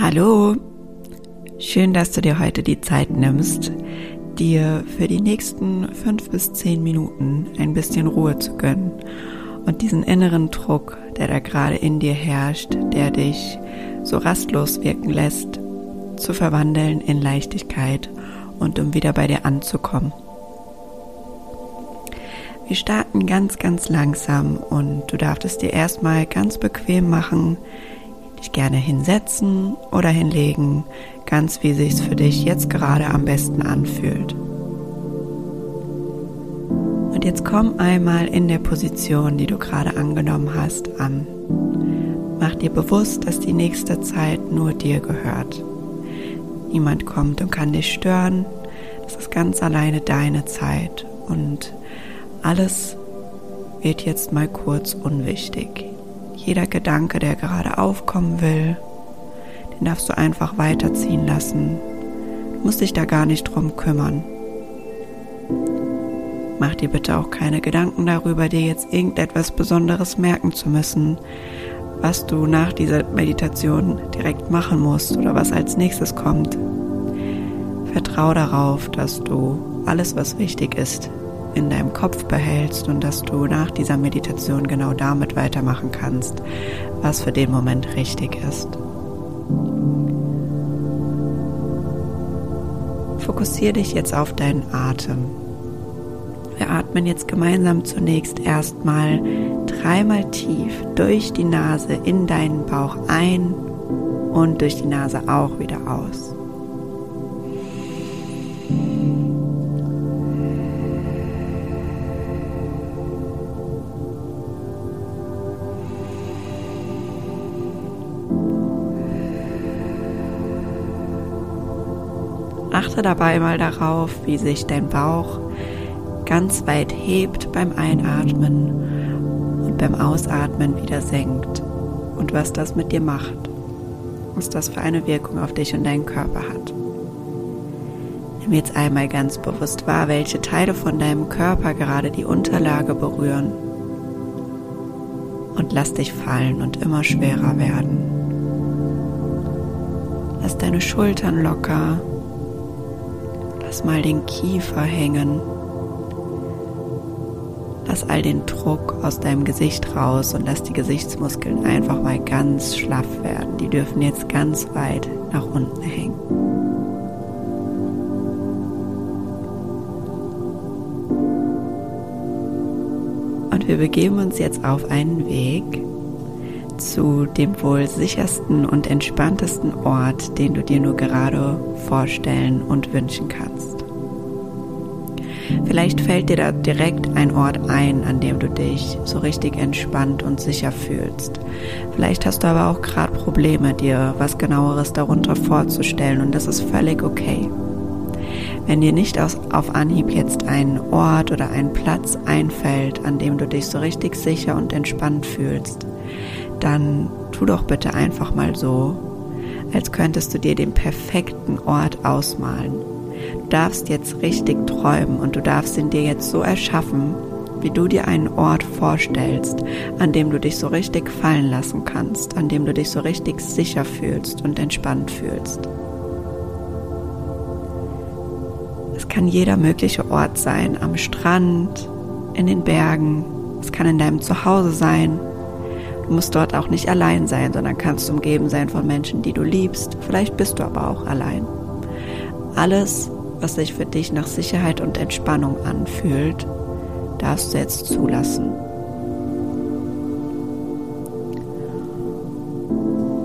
Hallo, schön, dass du dir heute die Zeit nimmst, dir für die nächsten fünf bis zehn Minuten ein bisschen Ruhe zu gönnen und diesen inneren Druck, der da gerade in dir herrscht, der dich so rastlos wirken lässt, zu verwandeln in Leichtigkeit und um wieder bei dir anzukommen. Wir starten ganz, ganz langsam und du darfst es dir erstmal ganz bequem machen, dich gerne hinsetzen oder hinlegen, ganz wie sich's für dich jetzt gerade am besten anfühlt. Und jetzt komm einmal in der Position, die du gerade angenommen hast, an. Mach dir bewusst, dass die nächste Zeit nur dir gehört. Niemand kommt und kann dich stören. Das ist ganz alleine deine Zeit und alles wird jetzt mal kurz unwichtig. Jeder Gedanke, der gerade aufkommen will, den darfst du einfach weiterziehen lassen. Du musst dich da gar nicht drum kümmern. Mach dir bitte auch keine Gedanken darüber, dir jetzt irgendetwas Besonderes merken zu müssen, was du nach dieser Meditation direkt machen musst oder was als nächstes kommt. Vertrau darauf, dass du alles, was wichtig ist, in deinem Kopf behältst und dass du nach dieser Meditation genau damit weitermachen kannst, was für den Moment richtig ist. Fokussiere dich jetzt auf deinen Atem. Wir atmen jetzt gemeinsam zunächst erstmal dreimal tief durch die Nase in deinen Bauch ein und durch die Nase auch wieder aus. Achte dabei mal darauf, wie sich dein Bauch ganz weit hebt beim Einatmen und beim Ausatmen wieder senkt und was das mit dir macht, was das für eine Wirkung auf dich und deinen Körper hat. Nimm jetzt einmal ganz bewusst wahr, welche Teile von deinem Körper gerade die Unterlage berühren und lass dich fallen und immer schwerer werden. Lass deine Schultern locker Lass mal den Kiefer hängen. Lass all den Druck aus deinem Gesicht raus und lass die Gesichtsmuskeln einfach mal ganz schlaff werden. Die dürfen jetzt ganz weit nach unten hängen. Und wir begeben uns jetzt auf einen Weg, zu dem wohl sichersten und entspanntesten Ort, den du dir nur gerade vorstellen und wünschen kannst. Vielleicht fällt dir da direkt ein Ort ein, an dem du dich so richtig entspannt und sicher fühlst. Vielleicht hast du aber auch gerade Probleme, dir was genaueres darunter vorzustellen und das ist völlig okay. Wenn dir nicht aus, auf Anhieb jetzt ein Ort oder ein Platz einfällt, an dem du dich so richtig sicher und entspannt fühlst, dann tu doch bitte einfach mal so, als könntest du dir den perfekten Ort ausmalen. Du darfst jetzt richtig träumen und du darfst ihn dir jetzt so erschaffen, wie du dir einen Ort vorstellst, an dem du dich so richtig fallen lassen kannst, an dem du dich so richtig sicher fühlst und entspannt fühlst. Es kann jeder mögliche Ort sein, am Strand, in den Bergen, es kann in deinem Zuhause sein, Du musst dort auch nicht allein sein, sondern kannst umgeben sein von Menschen, die du liebst. Vielleicht bist du aber auch allein. Alles, was sich für dich nach Sicherheit und Entspannung anfühlt, darfst du jetzt zulassen.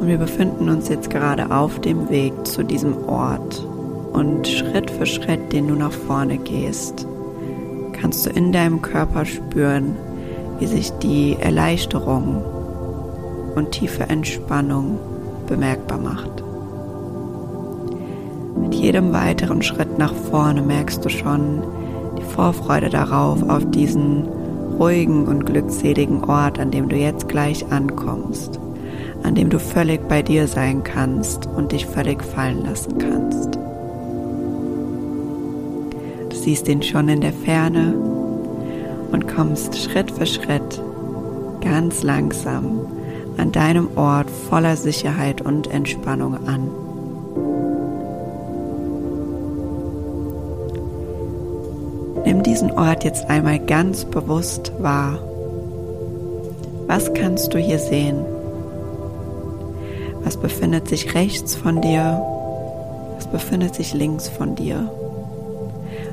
Und wir befinden uns jetzt gerade auf dem Weg zu diesem Ort. Und Schritt für Schritt, den du nach vorne gehst, kannst du in deinem Körper spüren, wie sich die Erleichterung und tiefe Entspannung bemerkbar macht. Mit jedem weiteren Schritt nach vorne merkst du schon die Vorfreude darauf, auf diesen ruhigen und glückseligen Ort, an dem du jetzt gleich ankommst, an dem du völlig bei dir sein kannst und dich völlig fallen lassen kannst. Du siehst ihn schon in der Ferne und kommst Schritt für Schritt ganz langsam an deinem Ort voller Sicherheit und Entspannung an. Nimm diesen Ort jetzt einmal ganz bewusst wahr. Was kannst du hier sehen? Was befindet sich rechts von dir? Was befindet sich links von dir?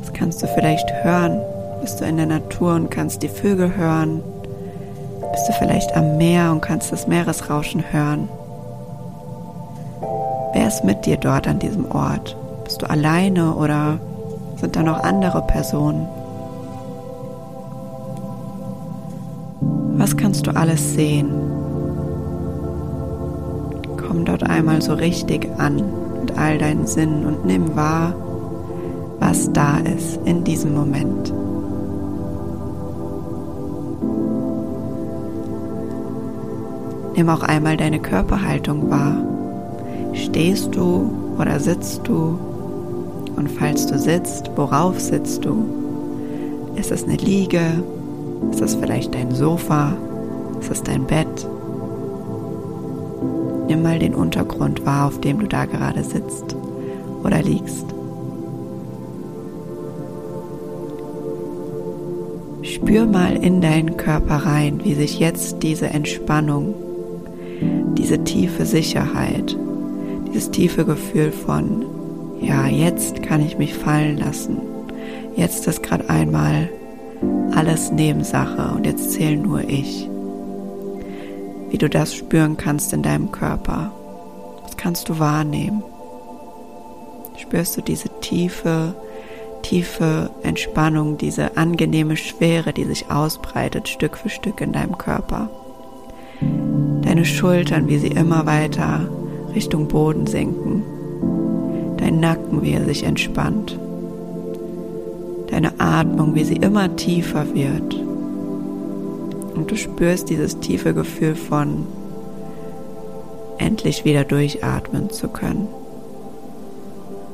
Was kannst du vielleicht hören? Bist du in der Natur und kannst die Vögel hören? Bist du vielleicht am Meer und kannst das Meeresrauschen hören? Wer ist mit dir dort an diesem Ort? Bist du alleine oder sind da noch andere Personen? Was kannst du alles sehen? Komm dort einmal so richtig an mit all deinen Sinnen und nimm wahr, was da ist in diesem Moment. Nimm auch einmal deine Körperhaltung wahr. Stehst du oder sitzt du? Und falls du sitzt, worauf sitzt du? Ist es eine Liege? Ist es vielleicht dein Sofa? Ist es dein Bett? Nimm mal den Untergrund wahr, auf dem du da gerade sitzt oder liegst. Spür mal in deinen Körper rein, wie sich jetzt diese Entspannung, diese tiefe Sicherheit, dieses tiefe Gefühl von ja, jetzt kann ich mich fallen lassen. Jetzt ist gerade einmal alles Nebensache und jetzt zähle nur ich. Wie du das spüren kannst in deinem Körper. Das kannst du wahrnehmen. Spürst du diese tiefe, tiefe Entspannung, diese angenehme Schwere, die sich ausbreitet Stück für Stück in deinem Körper. Deine Schultern, wie sie immer weiter Richtung Boden sinken dein Nacken, wie er sich entspannt, deine Atmung, wie sie immer tiefer wird. Und du spürst dieses tiefe Gefühl von endlich wieder durchatmen zu können,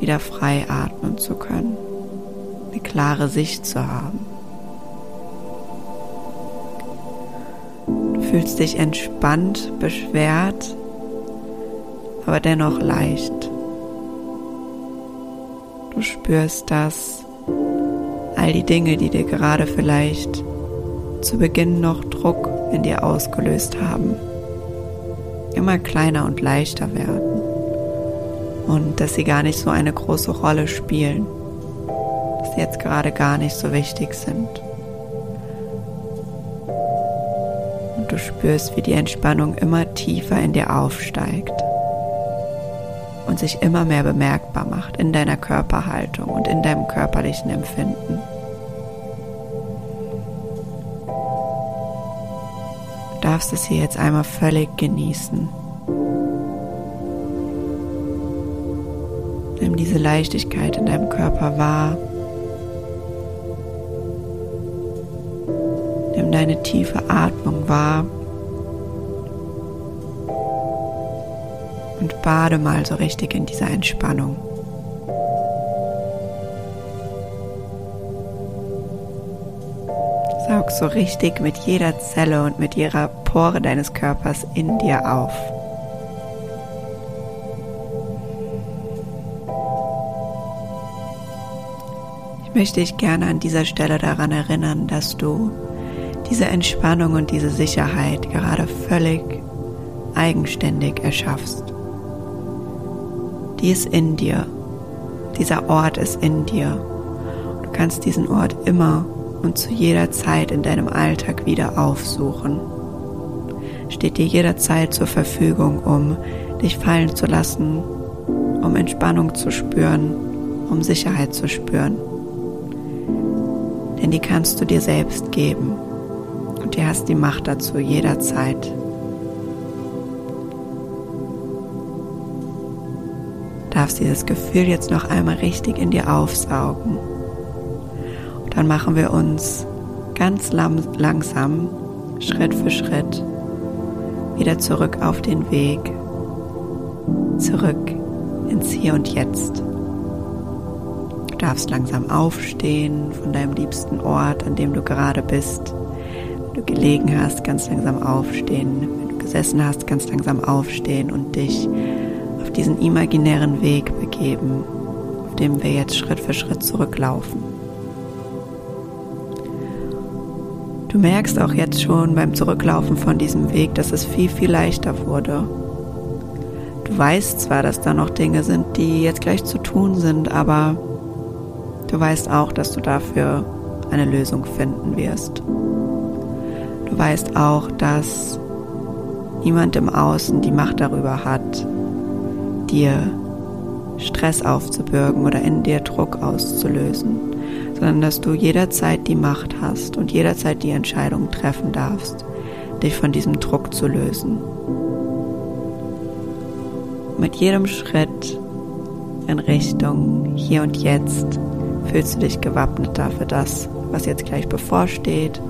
wieder frei atmen zu können, eine klare Sicht zu haben. Fühlst dich entspannt, beschwert, aber dennoch leicht. Du spürst, dass all die Dinge, die dir gerade vielleicht zu Beginn noch Druck in dir ausgelöst haben, immer kleiner und leichter werden und dass sie gar nicht so eine große Rolle spielen, dass sie jetzt gerade gar nicht so wichtig sind. Du spürst, wie die Entspannung immer tiefer in dir aufsteigt und sich immer mehr bemerkbar macht in deiner Körperhaltung und in deinem körperlichen Empfinden. Du darfst es hier jetzt einmal völlig genießen. Nimm diese Leichtigkeit in deinem Körper wahr. Nimm deine tiefe Atmung wahr. und bade mal so richtig in dieser Entspannung. Saug so richtig mit jeder Zelle und mit jeder Pore deines Körpers in dir auf. Ich möchte dich gerne an dieser Stelle daran erinnern, dass du diese Entspannung und diese Sicherheit gerade völlig eigenständig erschaffst die ist in dir. Dieser Ort ist in dir. Du kannst diesen Ort immer und zu jeder Zeit in deinem Alltag wieder aufsuchen. Steht dir jederzeit zur Verfügung, um dich fallen zu lassen, um Entspannung zu spüren, um Sicherheit zu spüren. Denn die kannst du dir selbst geben und du hast die Macht dazu jederzeit. darfst dieses Gefühl jetzt noch einmal richtig in dir aufsaugen. Und dann machen wir uns ganz langsam, Schritt für Schritt, wieder zurück auf den Weg, zurück ins Hier und Jetzt. Du darfst langsam aufstehen von deinem liebsten Ort, an dem du gerade bist. Du gelegen hast, ganz langsam aufstehen. Wenn du gesessen hast, ganz langsam aufstehen und dich auf diesen imaginären Weg begeben, auf dem wir jetzt Schritt für Schritt zurücklaufen. Du merkst auch jetzt schon beim Zurücklaufen von diesem Weg, dass es viel, viel leichter wurde. Du weißt zwar, dass da noch Dinge sind, die jetzt gleich zu tun sind, aber du weißt auch, dass du dafür eine Lösung finden wirst. Du weißt auch, dass niemand im Außen die Macht darüber hat, dir Stress aufzubürgen oder in dir Druck auszulösen, sondern dass du jederzeit die Macht hast und jederzeit die Entscheidung treffen darfst, dich von diesem Druck zu lösen. Mit jedem Schritt in Richtung hier und jetzt fühlst du dich gewappneter für das, was jetzt gleich bevorsteht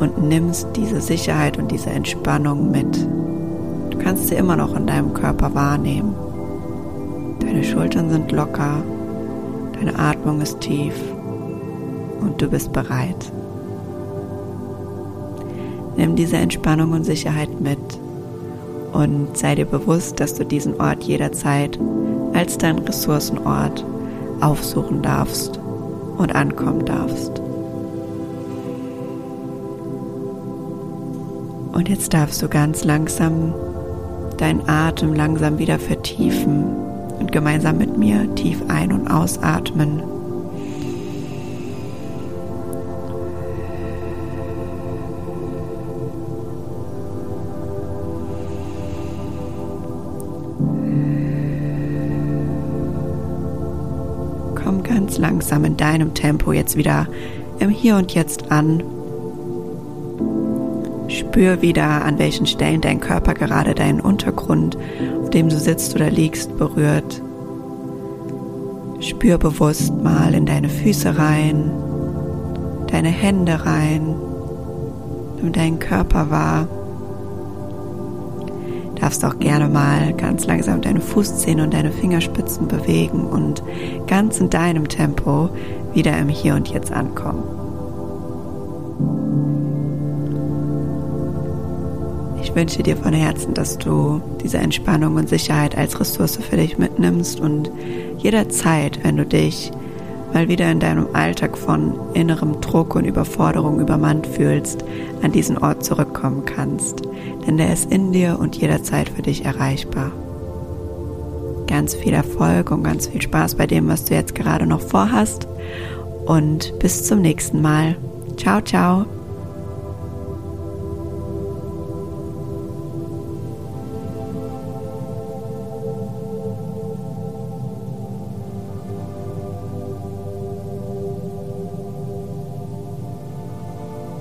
und nimmst diese Sicherheit und diese Entspannung mit. Du kannst sie immer noch in deinem Körper wahrnehmen. Deine Schultern sind locker, deine Atmung ist tief und du bist bereit. Nimm diese Entspannung und Sicherheit mit und sei dir bewusst, dass du diesen Ort jederzeit als deinen Ressourcenort aufsuchen darfst und ankommen darfst. Und jetzt darfst du ganz langsam deinen Atem langsam wieder vertiefen und gemeinsam mit mir tief ein- und ausatmen. Komm ganz langsam in deinem Tempo jetzt wieder im Hier und Jetzt an. Spür wieder, an welchen Stellen dein Körper gerade deinen Untergrund, auf dem du sitzt oder liegst, berührt. Spür bewusst mal in deine Füße rein, deine Hände rein, nimm deinen Körper wahr darfst auch gerne mal ganz langsam deine Fußzehen und deine Fingerspitzen bewegen und ganz in deinem Tempo wieder im Hier und Jetzt ankommen. Wünsche dir von Herzen, dass du diese Entspannung und Sicherheit als Ressource für dich mitnimmst und jederzeit, wenn du dich mal wieder in deinem Alltag von innerem Druck und Überforderung übermannt fühlst, an diesen Ort zurückkommen kannst. Denn der ist in dir und jederzeit für dich erreichbar. Ganz viel Erfolg und ganz viel Spaß bei dem, was du jetzt gerade noch vorhast. Und bis zum nächsten Mal. Ciao, ciao.